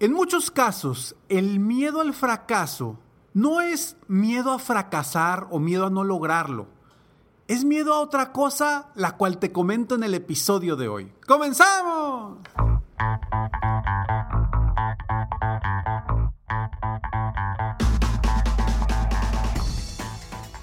En muchos casos, el miedo al fracaso no es miedo a fracasar o miedo a no lograrlo. Es miedo a otra cosa, la cual te comento en el episodio de hoy. ¡Comenzamos!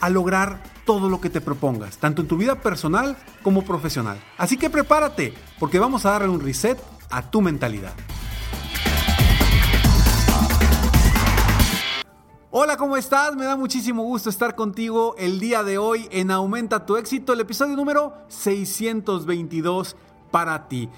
a lograr todo lo que te propongas, tanto en tu vida personal como profesional. Así que prepárate, porque vamos a darle un reset a tu mentalidad. Hola, ¿cómo estás? Me da muchísimo gusto estar contigo el día de hoy en Aumenta tu éxito, el episodio número 622 para ti.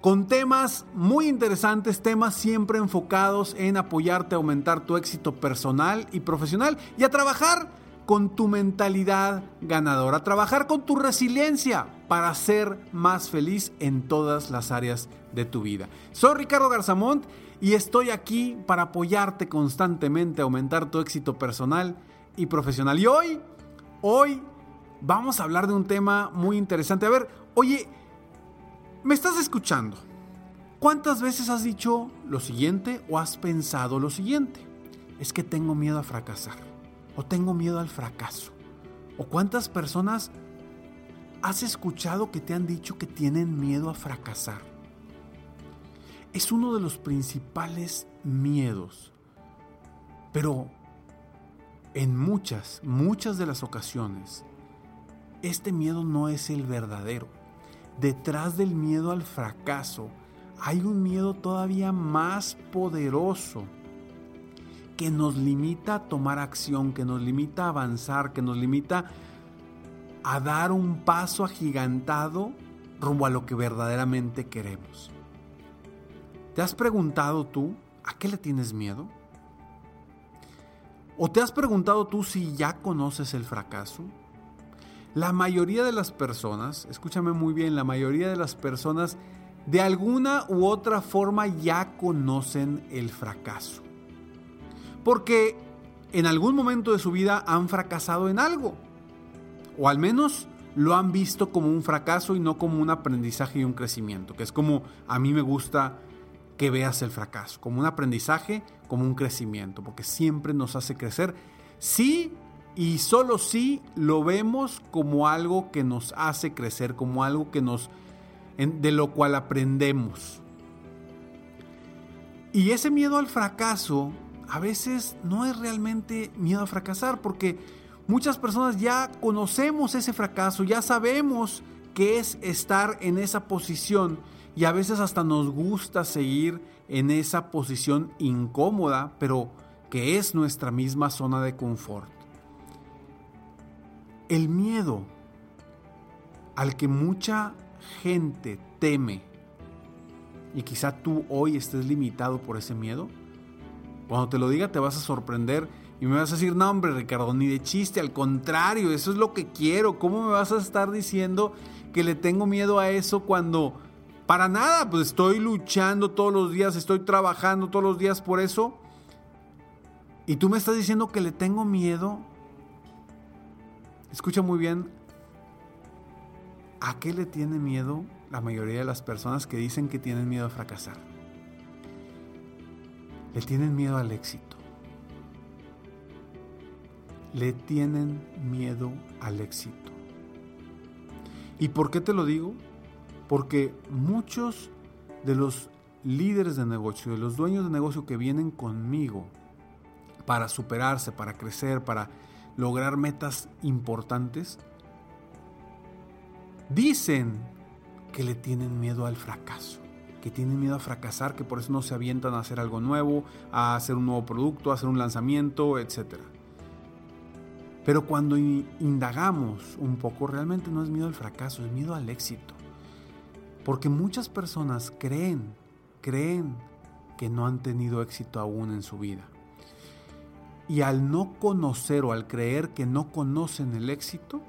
Con temas muy interesantes, temas siempre enfocados en apoyarte a aumentar tu éxito personal y profesional y a trabajar con tu mentalidad ganadora, trabajar con tu resiliencia para ser más feliz en todas las áreas de tu vida. Soy Ricardo Garzamont y estoy aquí para apoyarte constantemente a aumentar tu éxito personal y profesional. Y hoy, hoy vamos a hablar de un tema muy interesante. A ver, oye, ¿me estás escuchando? ¿Cuántas veces has dicho lo siguiente o has pensado lo siguiente? Es que tengo miedo a fracasar o tengo miedo al fracaso. ¿O cuántas personas has escuchado que te han dicho que tienen miedo a fracasar? Es uno de los principales miedos. Pero en muchas, muchas de las ocasiones, este miedo no es el verdadero. Detrás del miedo al fracaso hay un miedo todavía más poderoso que nos limita a tomar acción, que nos limita a avanzar, que nos limita a dar un paso agigantado rumbo a lo que verdaderamente queremos. ¿Te has preguntado tú a qué le tienes miedo? ¿O te has preguntado tú si ya conoces el fracaso? La mayoría de las personas, escúchame muy bien, la mayoría de las personas de alguna u otra forma ya conocen el fracaso porque en algún momento de su vida han fracasado en algo. O al menos lo han visto como un fracaso y no como un aprendizaje y un crecimiento, que es como a mí me gusta que veas el fracaso, como un aprendizaje, como un crecimiento, porque siempre nos hace crecer. Sí y solo sí lo vemos como algo que nos hace crecer, como algo que nos de lo cual aprendemos. Y ese miedo al fracaso a veces no es realmente miedo a fracasar, porque muchas personas ya conocemos ese fracaso, ya sabemos qué es estar en esa posición y a veces hasta nos gusta seguir en esa posición incómoda, pero que es nuestra misma zona de confort. El miedo al que mucha gente teme, y quizá tú hoy estés limitado por ese miedo, cuando te lo diga te vas a sorprender y me vas a decir, no hombre Ricardo, ni de chiste, al contrario, eso es lo que quiero. ¿Cómo me vas a estar diciendo que le tengo miedo a eso cuando para nada, pues estoy luchando todos los días, estoy trabajando todos los días por eso? Y tú me estás diciendo que le tengo miedo. Escucha muy bien, ¿a qué le tiene miedo la mayoría de las personas que dicen que tienen miedo a fracasar? Le tienen miedo al éxito. Le tienen miedo al éxito. ¿Y por qué te lo digo? Porque muchos de los líderes de negocio, de los dueños de negocio que vienen conmigo para superarse, para crecer, para lograr metas importantes, dicen que le tienen miedo al fracaso que tienen miedo a fracasar, que por eso no se avientan a hacer algo nuevo, a hacer un nuevo producto, a hacer un lanzamiento, etc. Pero cuando indagamos un poco, realmente no es miedo al fracaso, es miedo al éxito. Porque muchas personas creen, creen que no han tenido éxito aún en su vida. Y al no conocer o al creer que no conocen el éxito,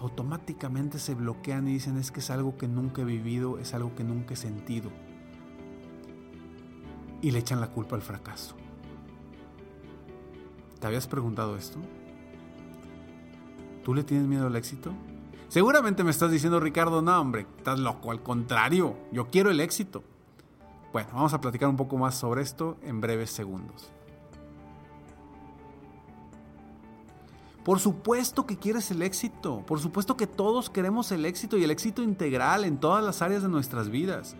automáticamente se bloquean y dicen es que es algo que nunca he vivido, es algo que nunca he sentido. Y le echan la culpa al fracaso. ¿Te habías preguntado esto? ¿Tú le tienes miedo al éxito? Seguramente me estás diciendo, Ricardo, no, hombre, estás loco, al contrario, yo quiero el éxito. Bueno, vamos a platicar un poco más sobre esto en breves segundos. Por supuesto que quieres el éxito, por supuesto que todos queremos el éxito y el éxito integral en todas las áreas de nuestras vidas.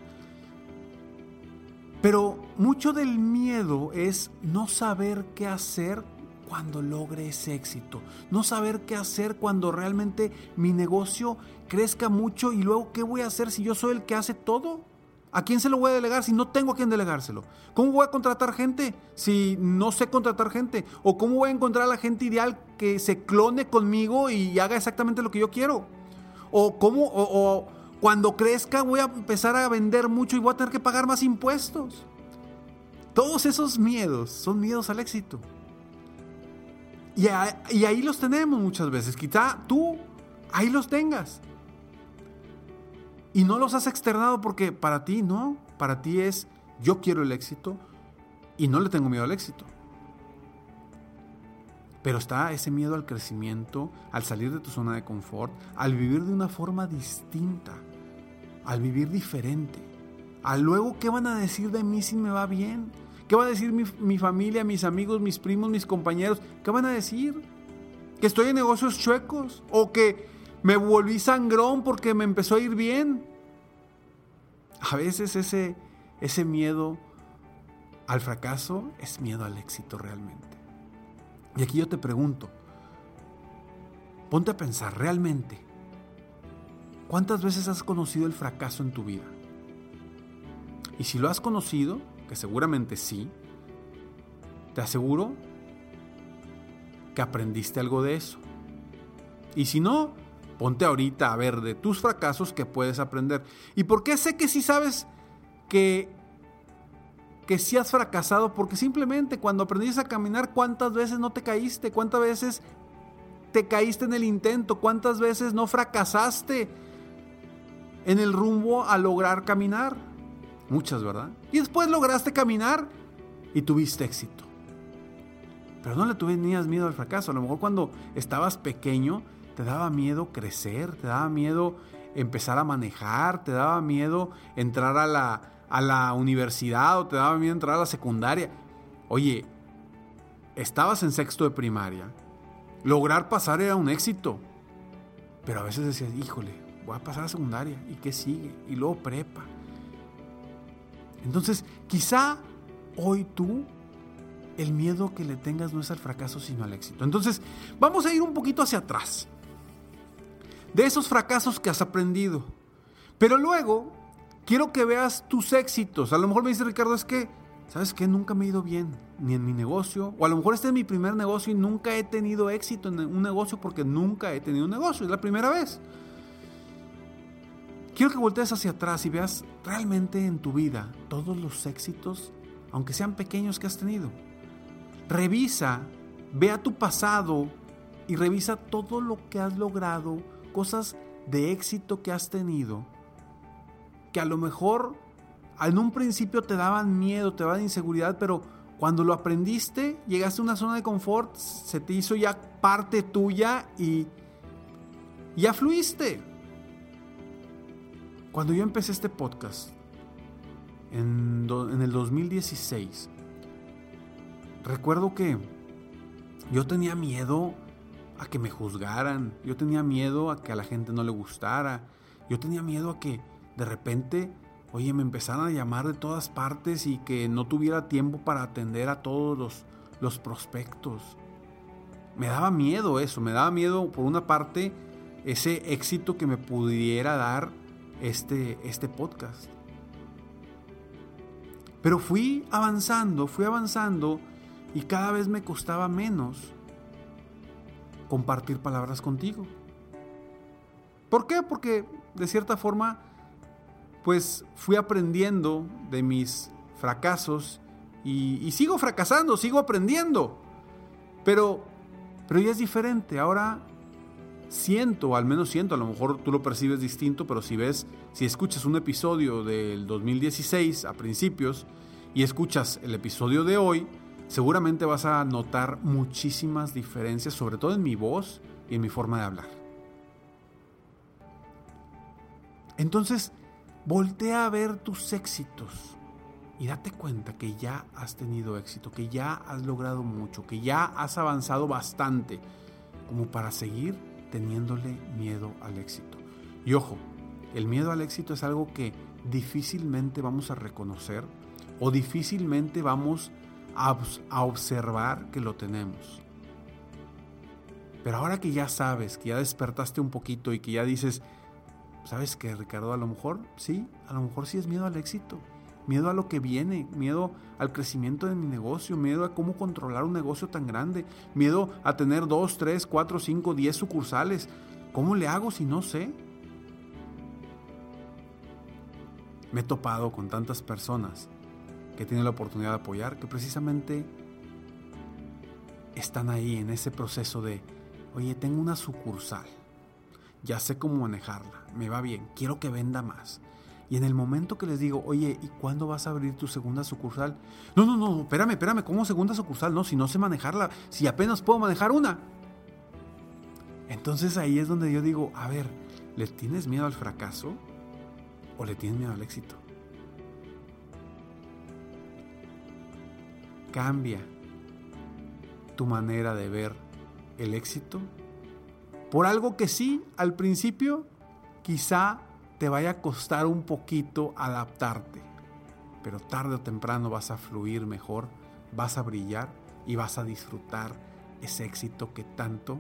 Pero mucho del miedo es no saber qué hacer cuando logre ese éxito, no saber qué hacer cuando realmente mi negocio crezca mucho y luego qué voy a hacer si yo soy el que hace todo. ¿A quién se lo voy a delegar si no tengo a quién delegárselo? ¿Cómo voy a contratar gente si no sé contratar gente? ¿O cómo voy a encontrar a la gente ideal que se clone conmigo y haga exactamente lo que yo quiero? ¿O cómo, o, cuando crezca voy a empezar a vender mucho y voy a tener que pagar más impuestos? Todos esos miedos son miedos al éxito. Y, y ahí los tenemos muchas veces. Quizá tú ahí los tengas. Y no los has externado porque para ti no, para ti es yo quiero el éxito y no le tengo miedo al éxito. Pero está ese miedo al crecimiento, al salir de tu zona de confort, al vivir de una forma distinta, al vivir diferente. A luego, ¿qué van a decir de mí si me va bien? ¿Qué va a decir mi, mi, familia, mis amigos, mis primos, mis compañeros? ¿Qué van a decir? ¿Que estoy en negocios chuecos? ¿O que me volví sangrón porque me empezó a ir bien. A veces ese, ese miedo al fracaso es miedo al éxito realmente. Y aquí yo te pregunto, ponte a pensar realmente, ¿cuántas veces has conocido el fracaso en tu vida? Y si lo has conocido, que seguramente sí, te aseguro que aprendiste algo de eso. Y si no, Ponte ahorita a ver de tus fracasos que puedes aprender. ¿Y por qué sé que sí sabes que, que sí has fracasado? Porque simplemente cuando aprendiste a caminar, ¿cuántas veces no te caíste? ¿Cuántas veces te caíste en el intento? ¿Cuántas veces no fracasaste en el rumbo a lograr caminar? Muchas, ¿verdad? Y después lograste caminar y tuviste éxito. Pero no le tenías miedo al fracaso. A lo mejor cuando estabas pequeño te daba miedo crecer, te daba miedo empezar a manejar, te daba miedo entrar a la, a la universidad o te daba miedo entrar a la secundaria. Oye, estabas en sexto de primaria, lograr pasar era un éxito, pero a veces decías, híjole, voy a pasar a secundaria, ¿y qué sigue? Y luego prepa. Entonces, quizá hoy tú el miedo que le tengas no es al fracaso, sino al éxito. Entonces, vamos a ir un poquito hacia atrás de esos fracasos que has aprendido. Pero luego, quiero que veas tus éxitos. A lo mejor me dice Ricardo, es que, ¿sabes qué? Nunca me he ido bien, ni en mi negocio. O a lo mejor este es mi primer negocio y nunca he tenido éxito en un negocio porque nunca he tenido un negocio. Es la primera vez. Quiero que voltees hacia atrás y veas realmente en tu vida todos los éxitos, aunque sean pequeños, que has tenido. Revisa, ve a tu pasado y revisa todo lo que has logrado cosas de éxito que has tenido, que a lo mejor en un principio te daban miedo, te daban inseguridad, pero cuando lo aprendiste, llegaste a una zona de confort, se te hizo ya parte tuya y ya fluiste. Cuando yo empecé este podcast, en, en el 2016, recuerdo que yo tenía miedo a que me juzgaran, yo tenía miedo a que a la gente no le gustara, yo tenía miedo a que de repente, oye, me empezaran a llamar de todas partes y que no tuviera tiempo para atender a todos los, los prospectos. Me daba miedo eso, me daba miedo por una parte ese éxito que me pudiera dar este, este podcast. Pero fui avanzando, fui avanzando y cada vez me costaba menos compartir palabras contigo. ¿Por qué? Porque de cierta forma, pues fui aprendiendo de mis fracasos y, sigo fracasando, sigo aprendiendo. Pero, pero ya es diferente. Ahora siento, al menos siento, a lo mejor tú lo percibes distinto, pero si ves, si escuchas un episodio del 2016 a principios y escuchas el episodio de hoy, seguramente vas a notar muchísimas diferencias, sobre todo en mi voz y en mi forma de hablar. Entonces, voltea a ver tus éxitos y date cuenta que ya has tenido éxito, que ya has logrado mucho, que ya has avanzado bastante como para seguir teniéndole miedo al éxito. Y ojo, el miedo al éxito es algo que difícilmente vamos a reconocer o difícilmente vamos a, observar que lo tenemos. Pero ahora que ya sabes, que ya despertaste un poquito y que ya dices, ¿sabes qué, Ricardo? A lo mejor sí, a lo mejor sí es miedo al éxito, miedo a lo que viene, miedo al crecimiento de mi negocio, miedo a cómo controlar un negocio tan grande, miedo a tener dos, tres, cuatro, cinco, diez sucursales. ¿Cómo le hago si no sé? Me he topado con tantas personas que tienen la oportunidad de apoyar que precisamente están ahí en ese proceso de, oye, tengo una sucursal ya sé cómo manejarla, me va bien, quiero que venda más. Y en el momento que les digo, oye, ¿y cuándo vas a abrir tu segunda sucursal? No, no, no, espérame, espérame, ¿cómo segunda sucursal? No, si no sé manejarla, si apenas puedo manejar una. Entonces ahí es donde yo digo, a ver, ¿le tienes miedo al fracaso o le tienes miedo al éxito? Cambia tu manera de ver el éxito por algo que sí, al principio, quizá te vaya a costar un poquito adaptarte, pero tarde o temprano vas a fluir mejor, vas a brillar y vas a disfrutar ese éxito que tanto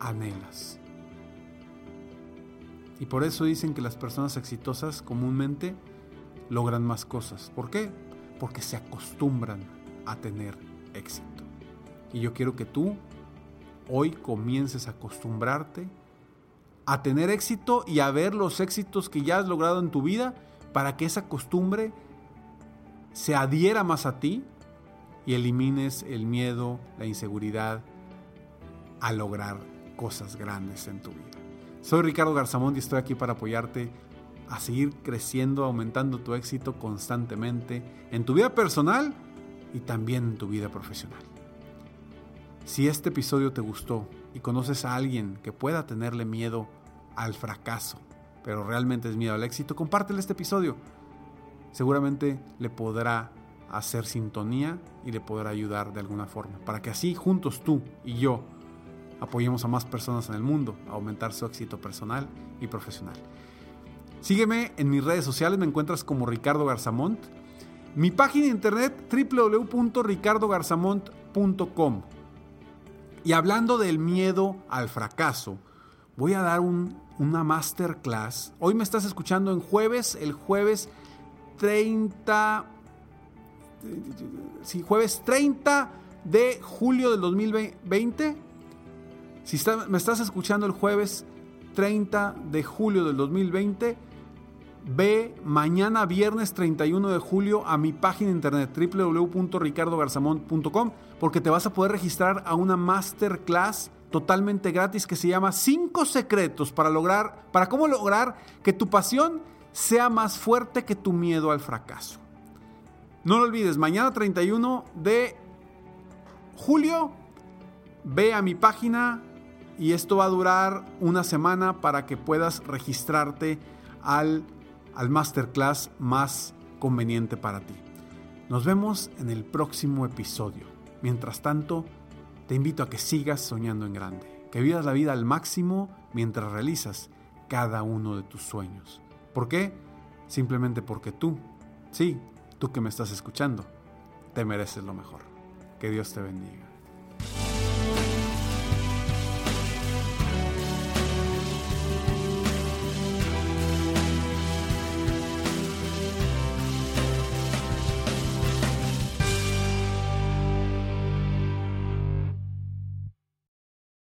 anhelas. Y por eso dicen que las personas exitosas comúnmente logran más cosas. ¿Por qué? Porque se acostumbran a tener éxito. Y yo quiero que tú hoy comiences a acostumbrarte a tener éxito y a ver los éxitos que ya has logrado en tu vida para que esa costumbre se adhiera más a ti y elimines el miedo, la inseguridad a lograr cosas grandes en tu vida. Soy Ricardo Garzamont y estoy aquí para apoyarte a seguir creciendo, aumentando tu éxito constantemente en tu vida personal y también en tu vida profesional. Si este episodio te gustó y conoces a alguien que pueda tenerle miedo al fracaso, pero realmente es miedo al éxito, compártele este episodio. Seguramente le podrá hacer sintonía y le podrá ayudar de alguna forma, para que así juntos tú y yo apoyemos a más personas en el mundo a aumentar su éxito personal y profesional. Sígueme en mis redes sociales, me encuentras como Ricardo Garzamont. Mi página de internet www.ricardogarzamont.com. Y hablando del miedo al fracaso, voy a dar una masterclass. Hoy me estás escuchando en jueves, el jueves 30, sí, jueves 30 de julio del 2020. Si me estás escuchando el jueves 30 de julio del 2020, ve mañana viernes 31 de julio a mi página internet www.ricardogarzamont.com porque te vas a poder registrar a una masterclass totalmente gratis que se llama 5 secretos para lograr para cómo lograr que tu pasión sea más fuerte que tu miedo al fracaso. No lo olvides, mañana 31 de julio ve a mi página y esto va a durar una semana para que puedas registrarte al al masterclass más conveniente para ti. Nos vemos en el próximo episodio. Mientras tanto, te invito a que sigas soñando en grande, que vivas la vida al máximo mientras realizas cada uno de tus sueños. ¿Por qué? Simplemente porque tú, sí, tú que me estás escuchando, te mereces lo mejor. Que Dios te bendiga.